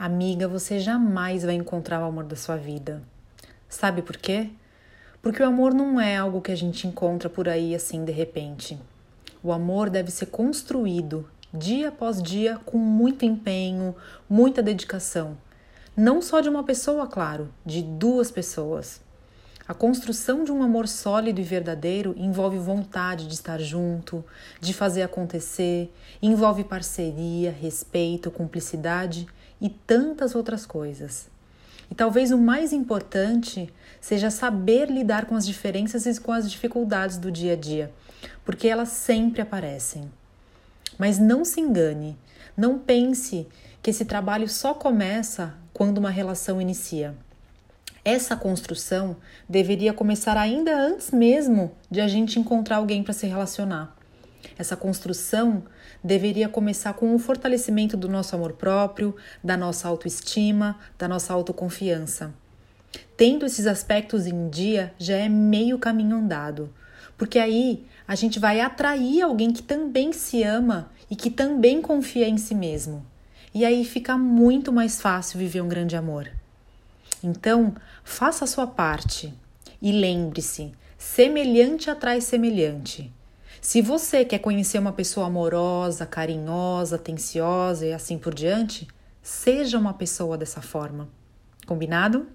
Amiga, você jamais vai encontrar o amor da sua vida. Sabe por quê? Porque o amor não é algo que a gente encontra por aí assim de repente. O amor deve ser construído dia após dia com muito empenho, muita dedicação. Não só de uma pessoa, claro, de duas pessoas. A construção de um amor sólido e verdadeiro envolve vontade de estar junto, de fazer acontecer, envolve parceria, respeito, cumplicidade e tantas outras coisas. E talvez o mais importante seja saber lidar com as diferenças e com as dificuldades do dia a dia, porque elas sempre aparecem. Mas não se engane, não pense que esse trabalho só começa quando uma relação inicia. Essa construção deveria começar ainda antes mesmo de a gente encontrar alguém para se relacionar. Essa construção deveria começar com o fortalecimento do nosso amor próprio, da nossa autoestima, da nossa autoconfiança. Tendo esses aspectos em dia, já é meio caminho andado, porque aí a gente vai atrair alguém que também se ama e que também confia em si mesmo. E aí fica muito mais fácil viver um grande amor. Então, faça a sua parte e lembre-se: semelhante atrai semelhante. Se você quer conhecer uma pessoa amorosa, carinhosa, atenciosa e assim por diante, seja uma pessoa dessa forma. Combinado?